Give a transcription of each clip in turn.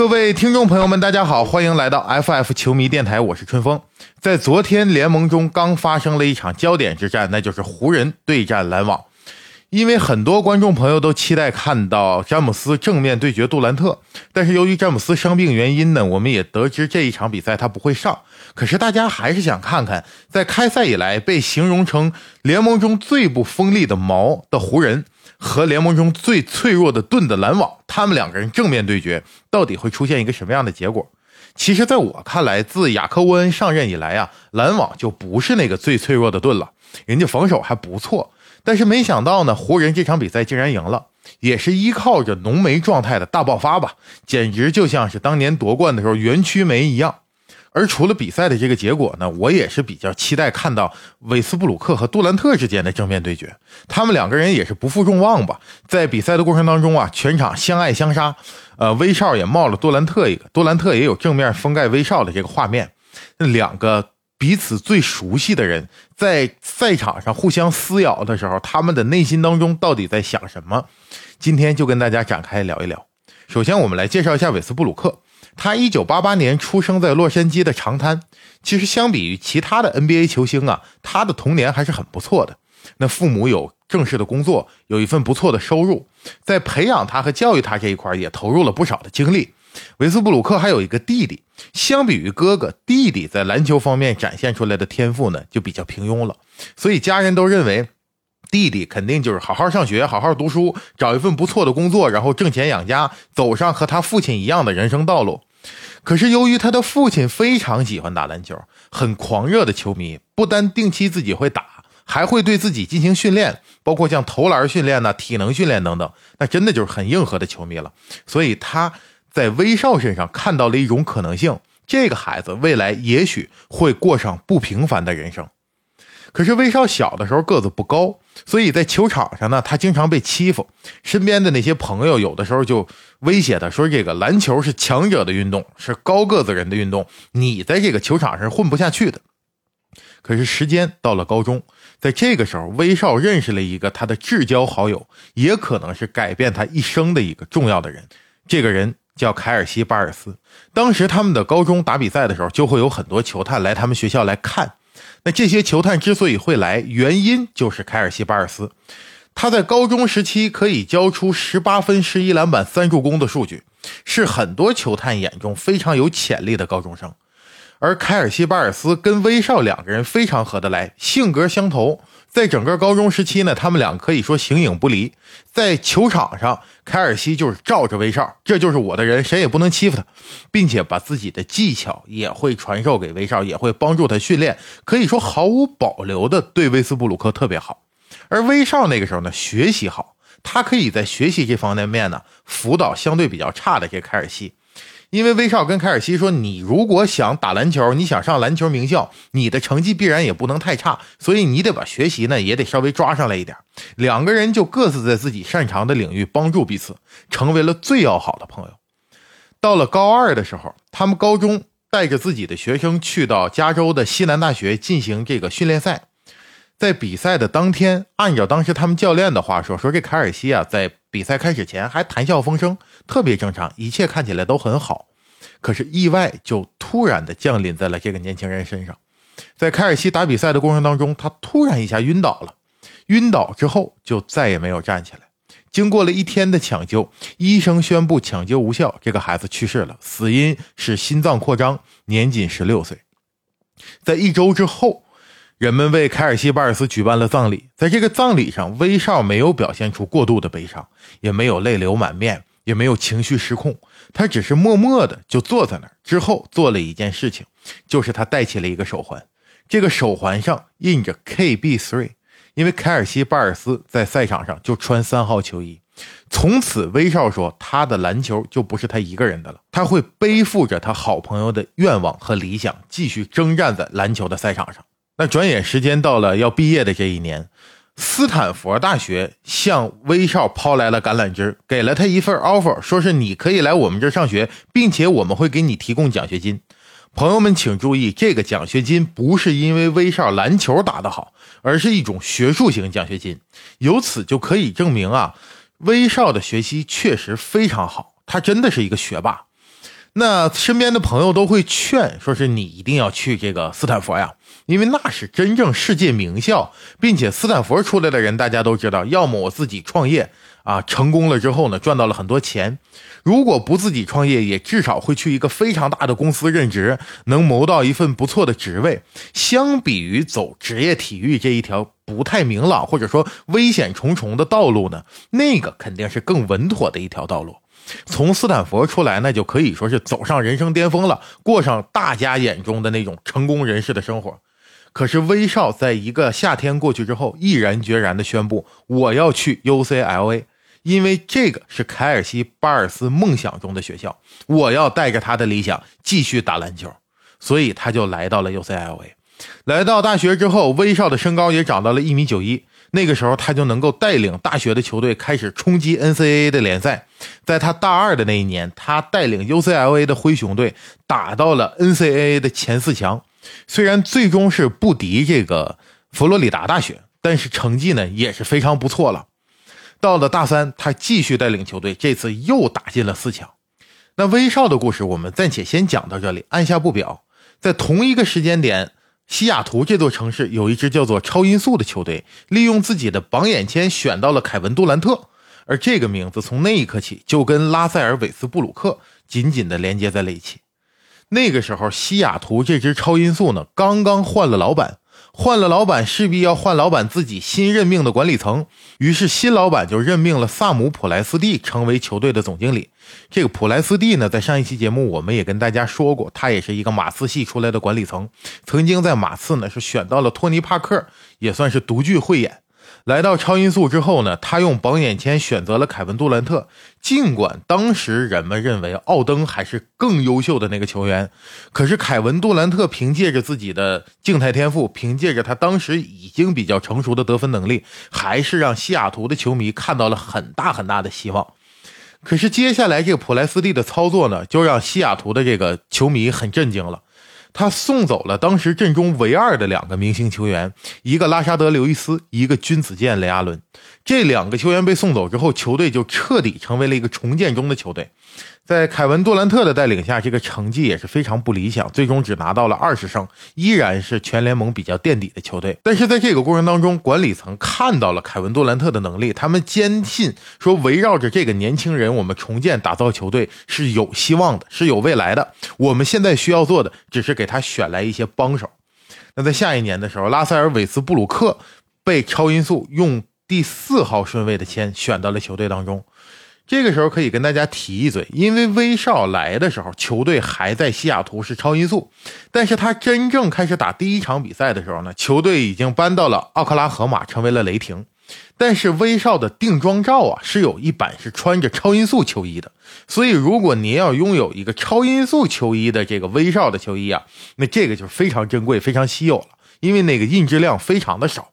各位听众朋友们，大家好，欢迎来到 FF 球迷电台，我是春风。在昨天联盟中刚发生了一场焦点之战，那就是湖人对战篮网。因为很多观众朋友都期待看到詹姆斯正面对决杜兰特，但是由于詹姆斯伤病原因呢，我们也得知这一场比赛他不会上。可是大家还是想看看，在开赛以来被形容成联盟中最不锋利的矛的湖人和联盟中最脆弱的盾的篮网，他们两个人正面对决，到底会出现一个什么样的结果？其实，在我看来，自雅克沃恩上任以来啊，篮网就不是那个最脆弱的盾了，人家防守还不错。但是没想到呢，湖人这场比赛竟然赢了，也是依靠着浓眉状态的大爆发吧，简直就像是当年夺冠的时候园区梅一样。而除了比赛的这个结果呢，我也是比较期待看到韦斯布鲁克和杜兰特之间的正面对决。他们两个人也是不负众望吧，在比赛的过程当中啊，全场相爱相杀。呃，威少也冒了杜兰特一个，杜兰特也有正面封盖威少的这个画面，那两个。彼此最熟悉的人在赛场上互相撕咬的时候，他们的内心当中到底在想什么？今天就跟大家展开聊一聊。首先，我们来介绍一下韦斯布鲁克。他一九八八年出生在洛杉矶的长滩。其实，相比于其他的 NBA 球星啊，他的童年还是很不错的。那父母有正式的工作，有一份不错的收入，在培养他和教育他这一块也投入了不少的精力。维斯布鲁克还有一个弟弟，相比于哥哥，弟弟在篮球方面展现出来的天赋呢，就比较平庸了。所以家人都认为，弟弟肯定就是好好上学，好好读书，找一份不错的工作，然后挣钱养家，走上和他父亲一样的人生道路。可是由于他的父亲非常喜欢打篮球，很狂热的球迷，不单定期自己会打，还会对自己进行训练，包括像投篮训练呢、体能训练等等，那真的就是很硬核的球迷了。所以他。在威少身上看到了一种可能性，这个孩子未来也许会过上不平凡的人生。可是威少小的时候个子不高，所以在球场上呢，他经常被欺负。身边的那些朋友有的时候就威胁他说：“这个篮球是强者的运动，是高个子人的运动，你在这个球场上混不下去的。”可是时间到了高中，在这个时候，威少认识了一个他的至交好友，也可能是改变他一生的一个重要的人。这个人。叫凯尔西·巴尔斯。当时他们的高中打比赛的时候，就会有很多球探来他们学校来看。那这些球探之所以会来，原因就是凯尔西·巴尔斯。他在高中时期可以交出十八分、十一篮板、三助攻的数据，是很多球探眼中非常有潜力的高中生。而凯尔西·巴尔斯跟威少两个人非常合得来，性格相投。在整个高中时期呢，他们俩可以说形影不离。在球场上，凯尔西就是罩着威少，这就是我的人，谁也不能欺负他，并且把自己的技巧也会传授给威少，也会帮助他训练，可以说毫无保留的对威斯布鲁克特别好。而威少那个时候呢，学习好，他可以在学习这方面面呢辅导相对比较差的这凯尔西。因为威少跟凯尔西说：“你如果想打篮球，你想上篮球名校，你的成绩必然也不能太差，所以你得把学习呢也得稍微抓上来一点。”两个人就各自在自己擅长的领域帮助彼此，成为了最要好的朋友。到了高二的时候，他们高中带着自己的学生去到加州的西南大学进行这个训练赛。在比赛的当天，按照当时他们教练的话说，说这凯尔西啊，在比赛开始前还谈笑风生，特别正常，一切看起来都很好。可是意外就突然的降临在了这个年轻人身上。在凯尔西打比赛的过程当中，他突然一下晕倒了，晕倒之后就再也没有站起来。经过了一天的抢救，医生宣布抢救无效，这个孩子去世了，死因是心脏扩张，年仅十六岁。在一周之后。人们为凯尔西·巴尔斯举办了葬礼，在这个葬礼上，威少没有表现出过度的悲伤，也没有泪流满面，也没有情绪失控，他只是默默的就坐在那儿。之后做了一件事情，就是他戴起了一个手环，这个手环上印着 KB3，因为凯尔西·巴尔斯在赛场上就穿三号球衣。从此，威少说他的篮球就不是他一个人的了，他会背负着他好朋友的愿望和理想，继续征战在篮球的赛场上。那转眼时间到了要毕业的这一年，斯坦福大学向威少抛来了橄榄枝，给了他一份 offer，说是你可以来我们这上学，并且我们会给你提供奖学金。朋友们请注意，这个奖学金不是因为威少篮球打得好，而是一种学术型奖学金。由此就可以证明啊，威少的学习确实非常好，他真的是一个学霸。那身边的朋友都会劝，说是你一定要去这个斯坦福呀，因为那是真正世界名校，并且斯坦福出来的人大家都知道，要么我自己创业啊，成功了之后呢，赚到了很多钱；如果不自己创业，也至少会去一个非常大的公司任职，能谋到一份不错的职位。相比于走职业体育这一条不太明朗或者说危险重重的道路呢，那个肯定是更稳妥的一条道路。从斯坦福出来，那就可以说是走上人生巅峰了，过上大家眼中的那种成功人士的生活。可是威少在一个夏天过去之后，毅然决然地宣布：“我要去 UCLA，因为这个是凯尔西·巴尔斯梦想中的学校，我要带着他的理想继续打篮球。”所以他就来到了 UCLA。来到大学之后，威少的身高也长到了一米九一。那个时候，他就能够带领大学的球队开始冲击 NCAA 的联赛。在他大二的那一年，他带领 UCLA 的灰熊队打到了 NCAA 的前四强。虽然最终是不敌这个佛罗里达大学，但是成绩呢也是非常不错了。到了大三，他继续带领球队，这次又打进了四强。那威少的故事，我们暂且先讲到这里，按下不表。在同一个时间点。西雅图这座城市有一支叫做超音速的球队，利用自己的榜眼签选到了凯文杜兰特，而这个名字从那一刻起就跟拉塞尔韦斯布鲁克紧紧的连接在了一起。那个时候，西雅图这支超音速呢，刚刚换了老板。换了老板，势必要换老板自己新任命的管理层。于是新老板就任命了萨姆普莱斯蒂成为球队的总经理。这个普莱斯蒂呢，在上一期节目我们也跟大家说过，他也是一个马刺系出来的管理层，曾经在马刺呢是选到了托尼帕克，也算是独具慧眼。来到超音速之后呢，他用榜眼签选择了凯文杜兰特。尽管当时人们认为奥登还是更优秀的那个球员，可是凯文杜兰特凭借着自己的静态天赋，凭借着他当时已经比较成熟的得分能力，还是让西雅图的球迷看到了很大很大的希望。可是接下来这个普莱斯蒂的操作呢，就让西雅图的这个球迷很震惊了。他送走了当时阵中唯二的两个明星球员，一个拉沙德·刘易斯，一个君子剑雷阿伦。这两个球员被送走之后，球队就彻底成为了一个重建中的球队。在凯文·杜兰特的带领下，这个成绩也是非常不理想，最终只拿到了二十胜，依然是全联盟比较垫底的球队。但是在这个过程当中，管理层看到了凯文·杜兰特的能力，他们坚信说，围绕着这个年轻人，我们重建打造球队是有希望的，是有未来的。我们现在需要做的，只是给他选来一些帮手。那在下一年的时候，拉塞尔·韦斯布鲁克被超音速用第四号顺位的签选到了球队当中。这个时候可以跟大家提一嘴，因为威少来的时候，球队还在西雅图是超音速，但是他真正开始打第一场比赛的时候呢，球队已经搬到了奥克拉荷马，成为了雷霆。但是威少的定妆照啊，是有一版是穿着超音速球衣的，所以如果您要拥有一个超音速球衣的这个威少的球衣啊，那这个就非常珍贵、非常稀有了，因为那个印制量非常的少。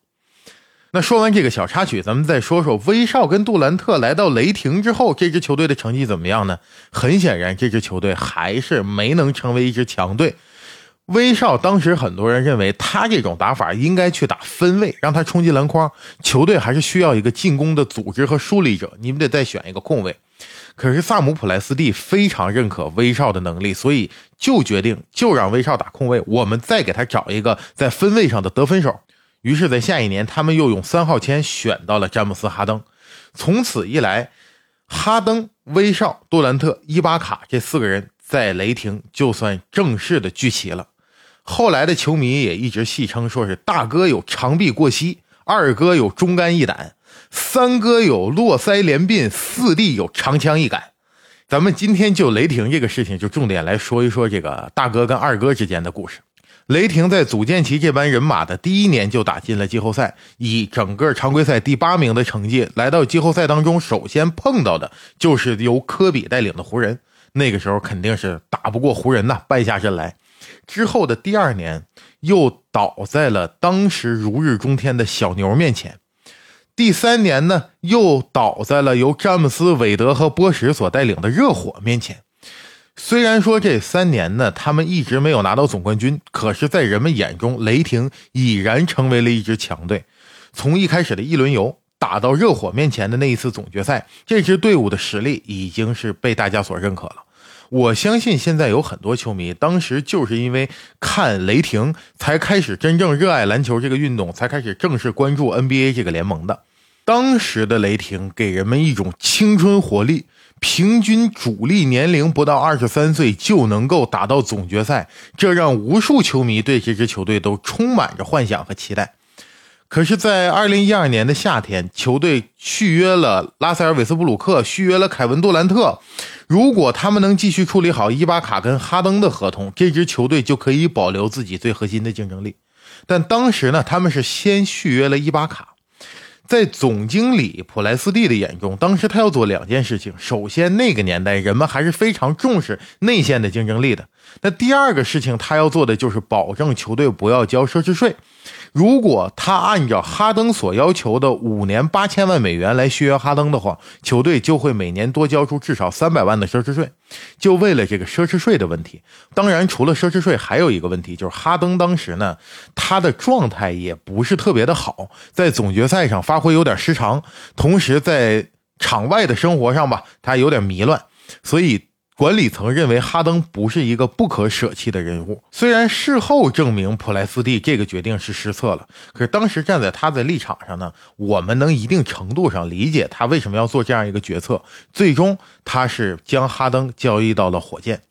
那说完这个小插曲，咱们再说说威少跟杜兰特来到雷霆之后，这支球队的成绩怎么样呢？很显然，这支球队还是没能成为一支强队。威少当时很多人认为他这种打法应该去打分位，让他冲击篮筐，球队还是需要一个进攻的组织和梳理者，你们得再选一个控卫。可是萨姆普莱斯蒂非常认可威少的能力，所以就决定就让威少打控卫，我们再给他找一个在分位上的得分手。于是，在下一年，他们又用三号签选到了詹姆斯·哈登。从此一来，哈登、威少、杜兰特、伊巴卡这四个人在雷霆就算正式的聚齐了。后来的球迷也一直戏称说是大哥有长臂过膝，二哥有忠肝义胆，三哥有络腮连鬓，四弟有长枪一杆。咱们今天就雷霆这个事情，就重点来说一说这个大哥跟二哥之间的故事。雷霆在组建起这班人马的第一年就打进了季后赛，以整个常规赛第八名的成绩来到季后赛当中。首先碰到的就是由科比带领的湖人，那个时候肯定是打不过湖人呐，败下阵来。之后的第二年又倒在了当时如日中天的小牛面前，第三年呢又倒在了由詹姆斯、韦德和波什所带领的热火面前。虽然说这三年呢，他们一直没有拿到总冠军，可是，在人们眼中，雷霆已然成为了一支强队。从一开始的一轮游打到热火面前的那一次总决赛，这支队伍的实力已经是被大家所认可了。我相信现在有很多球迷，当时就是因为看雷霆才开始真正热爱篮球这个运动，才开始正式关注 NBA 这个联盟的。当时的雷霆给人们一种青春活力，平均主力年龄不到二十三岁就能够打到总决赛，这让无数球迷对这支球队都充满着幻想和期待。可是，在二零一二年的夏天，球队续约了拉塞尔·韦斯布鲁克，续约了凯文·杜兰特。如果他们能继续处理好伊巴卡跟哈登的合同，这支球队就可以保留自己最核心的竞争力。但当时呢，他们是先续约了伊巴卡。在总经理普莱斯蒂的眼中，当时他要做两件事情：首先，那个年代人们还是非常重视内线的竞争力的；那第二个事情，他要做的就是保证球队不要交奢侈税。如果他按照哈登所要求的五年八千万美元来续约哈登的话，球队就会每年多交出至少三百万的奢侈税。就为了这个奢侈税的问题，当然除了奢侈税，还有一个问题就是哈登当时呢，他的状态也不是特别的好，在总决赛上发挥有点失常，同时在场外的生活上吧，他有点迷乱，所以。管理层认为哈登不是一个不可舍弃的人物，虽然事后证明普莱斯蒂这个决定是失策了，可是当时站在他的立场上呢，我们能一定程度上理解他为什么要做这样一个决策。最终，他是将哈登交易到了火箭。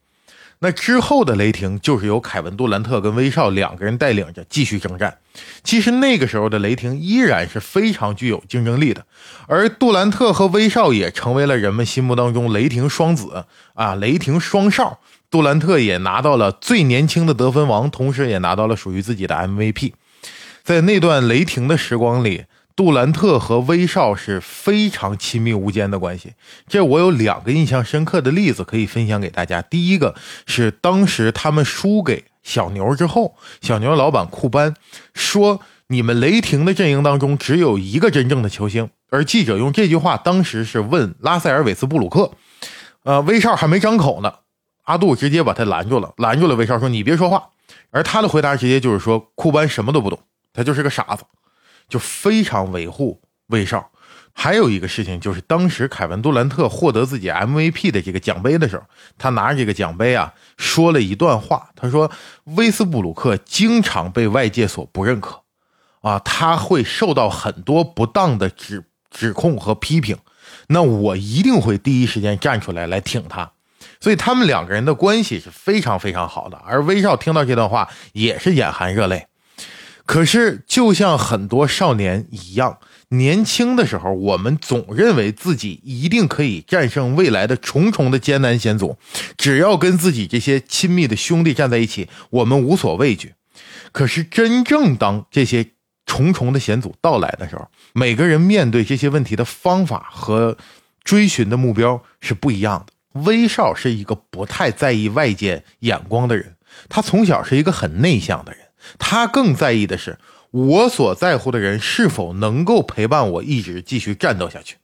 那之后的雷霆就是由凯文杜兰特跟威少两个人带领着继续征战。其实那个时候的雷霆依然是非常具有竞争力的，而杜兰特和威少也成为了人们心目当中雷霆双子啊，雷霆双少。杜兰特也拿到了最年轻的得分王，同时也拿到了属于自己的 MVP。在那段雷霆的时光里。杜兰特和威少是非常亲密无间的关系。这我有两个印象深刻的例子可以分享给大家。第一个是当时他们输给小牛之后，小牛老板库班说：“你们雷霆的阵营当中只有一个真正的球星。”而记者用这句话当时是问拉塞尔·韦斯布鲁克，呃，威少还没张口呢，阿杜直接把他拦住了，拦住了威少说：“你别说话。”而他的回答直接就是说：“库班什么都不懂，他就是个傻子。”就非常维护威少，还有一个事情就是，当时凯文杜兰特获得自己 MVP 的这个奖杯的时候，他拿着这个奖杯啊，说了一段话。他说：“威斯布鲁克经常被外界所不认可，啊，他会受到很多不当的指指控和批评。那我一定会第一时间站出来来挺他。所以他们两个人的关系是非常非常好的。而威少听到这段话也是眼含热泪。”可是，就像很多少年一样，年轻的时候，我们总认为自己一定可以战胜未来的重重的艰难险阻，只要跟自己这些亲密的兄弟站在一起，我们无所畏惧。可是，真正当这些重重的险阻到来的时候，每个人面对这些问题的方法和追寻的目标是不一样的。威少是一个不太在意外界眼光的人，他从小是一个很内向的人。他更在意的是，我所在乎的人是否能够陪伴我一直继续战斗下去，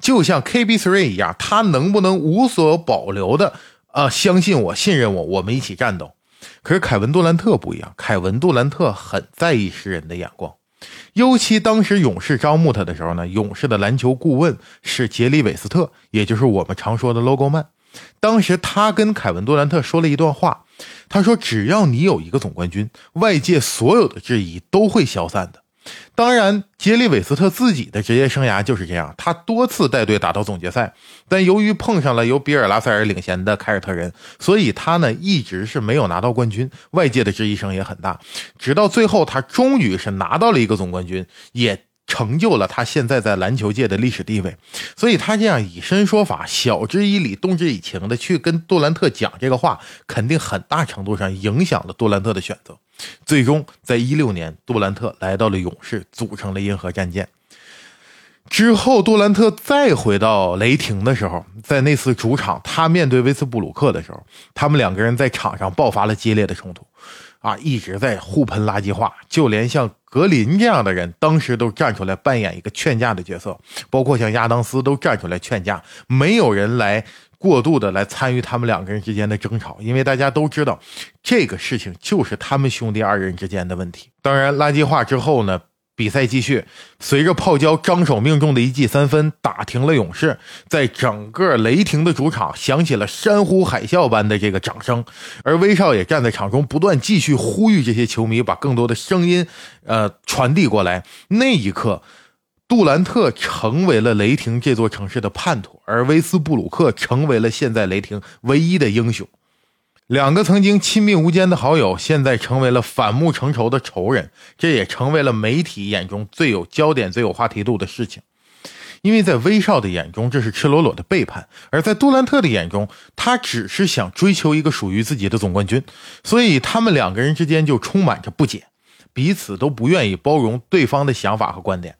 就像 KB Three 一样，他能不能无所保留的啊相信我、信任我，我们一起战斗。可是凯文杜兰特不一样，凯文杜兰特很在意世人的眼光，尤其当时勇士招募他的时候呢，勇士的篮球顾问是杰里韦斯特，也就是我们常说的 Logo Man。当时他跟凯文杜兰特说了一段话。他说：“只要你有一个总冠军，外界所有的质疑都会消散的。当然，杰里韦斯特自己的职业生涯就是这样，他多次带队打到总决赛，但由于碰上了由比尔·拉塞尔领衔的凯尔特人，所以他呢一直是没有拿到冠军。外界的质疑声也很大，直到最后，他终于是拿到了一个总冠军，也。”成就了他现在在篮球界的历史地位，所以他这样以身说法、晓之以理、动之以情的去跟杜兰特讲这个话，肯定很大程度上影响了杜兰特的选择。最终，在一六年，杜兰特来到了勇士，组成了银河战舰。之后，杜兰特再回到雷霆的时候，在那次主场，他面对威斯布鲁克的时候，他们两个人在场上爆发了激烈的冲突。啊，一直在互喷垃圾话，就连像格林这样的人，当时都站出来扮演一个劝架的角色，包括像亚当斯都站出来劝架，没有人来过度的来参与他们两个人之间的争吵，因为大家都知道，这个事情就是他们兄弟二人之间的问题。当然，垃圾话之后呢，比赛继续，随着泡椒张手命中的一记三分打停了勇士，在整个雷霆的主场响起了山呼海啸般的这个掌声，而威少也站在场中不断继续呼吁这些球迷把更多的声音，呃传递过来。那一刻，杜兰特成为了雷霆这座城市的叛徒，而威斯布鲁克成为了现在雷霆唯一的英雄。两个曾经亲密无间的好友，现在成为了反目成仇的仇人，这也成为了媒体眼中最有焦点、最有话题度的事情。因为在威少的眼中，这是赤裸裸的背叛；而在杜兰特的眼中，他只是想追求一个属于自己的总冠军，所以他们两个人之间就充满着不解，彼此都不愿意包容对方的想法和观点。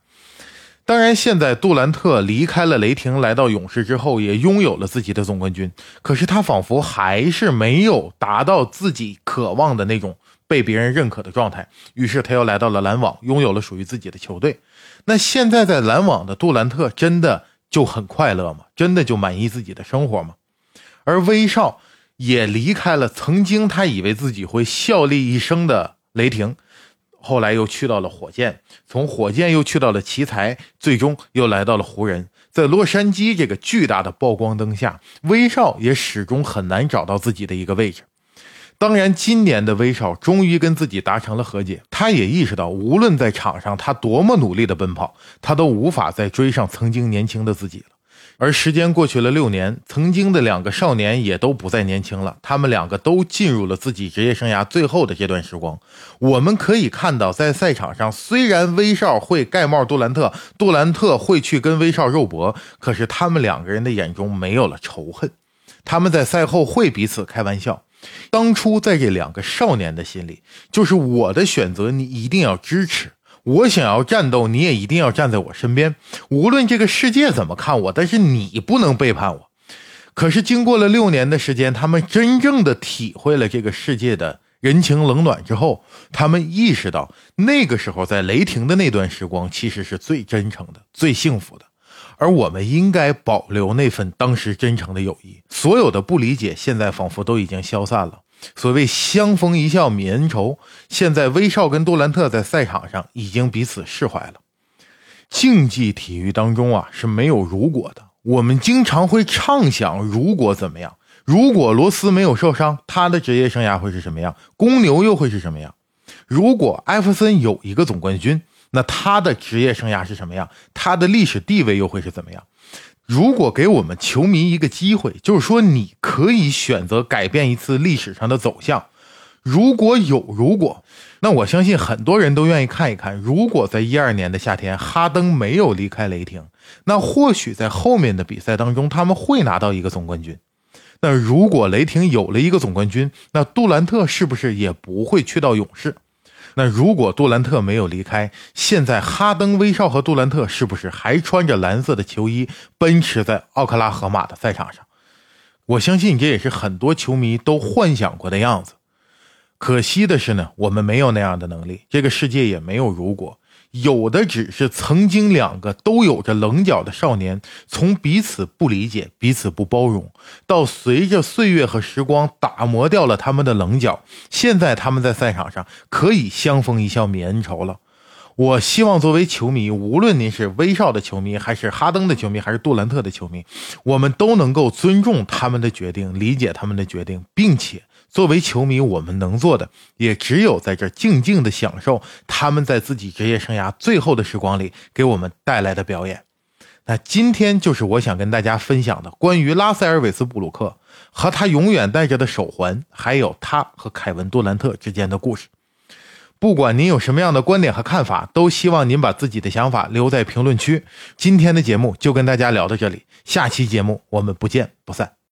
当然，现在杜兰特离开了雷霆，来到勇士之后，也拥有了自己的总冠军。可是他仿佛还是没有达到自己渴望的那种被别人认可的状态。于是他又来到了篮网，拥有了属于自己的球队。那现在在篮网的杜兰特真的就很快乐吗？真的就满意自己的生活吗？而威少也离开了曾经他以为自己会效力一生的雷霆。后来又去到了火箭，从火箭又去到了奇才，最终又来到了湖人。在洛杉矶这个巨大的曝光灯下，威少也始终很难找到自己的一个位置。当然，今年的威少终于跟自己达成了和解，他也意识到，无论在场上他多么努力的奔跑，他都无法再追上曾经年轻的自己了。而时间过去了六年，曾经的两个少年也都不再年轻了。他们两个都进入了自己职业生涯最后的这段时光。我们可以看到，在赛场上，虽然威少会盖帽杜兰特，杜兰特会去跟威少肉搏，可是他们两个人的眼中没有了仇恨。他们在赛后会彼此开玩笑。当初在这两个少年的心里，就是我的选择，你一定要支持。我想要战斗，你也一定要站在我身边。无论这个世界怎么看我，但是你不能背叛我。可是经过了六年的时间，他们真正的体会了这个世界的人情冷暖之后，他们意识到，那个时候在雷霆的那段时光其实是最真诚的、最幸福的。而我们应该保留那份当时真诚的友谊。所有的不理解，现在仿佛都已经消散了。所谓相逢一笑泯恩仇，现在威少跟杜兰特在赛场上已经彼此释怀了。竞技体育当中啊是没有如果的，我们经常会畅想如果怎么样，如果罗斯没有受伤，他的职业生涯会是什么样？公牛又会是什么样？如果艾弗森有一个总冠军，那他的职业生涯是什么样？他的历史地位又会是怎么样？如果给我们球迷一个机会，就是说你可以选择改变一次历史上的走向。如果有如果，那我相信很多人都愿意看一看。如果在一二年的夏天，哈登没有离开雷霆，那或许在后面的比赛当中，他们会拿到一个总冠军。那如果雷霆有了一个总冠军，那杜兰特是不是也不会去到勇士？那如果杜兰特没有离开，现在哈登、威少和杜兰特是不是还穿着蓝色的球衣奔驰在奥克拉荷马的赛场上？我相信这也是很多球迷都幻想过的样子。可惜的是呢，我们没有那样的能力，这个世界也没有如果。有的只是曾经两个都有着棱角的少年，从彼此不理解、彼此不包容，到随着岁月和时光打磨掉了他们的棱角，现在他们在赛场上可以相逢一笑泯恩仇了。我希望作为球迷，无论您是威少的球迷，还是哈登的球迷，还是杜兰特的球迷，我们都能够尊重他们的决定，理解他们的决定，并且。作为球迷，我们能做的也只有在这静静的享受他们在自己职业生涯最后的时光里给我们带来的表演。那今天就是我想跟大家分享的关于拉塞尔·韦斯布鲁克和他永远戴着的手环，还有他和凯文·杜兰特之间的故事。不管您有什么样的观点和看法，都希望您把自己的想法留在评论区。今天的节目就跟大家聊到这里，下期节目我们不见不散。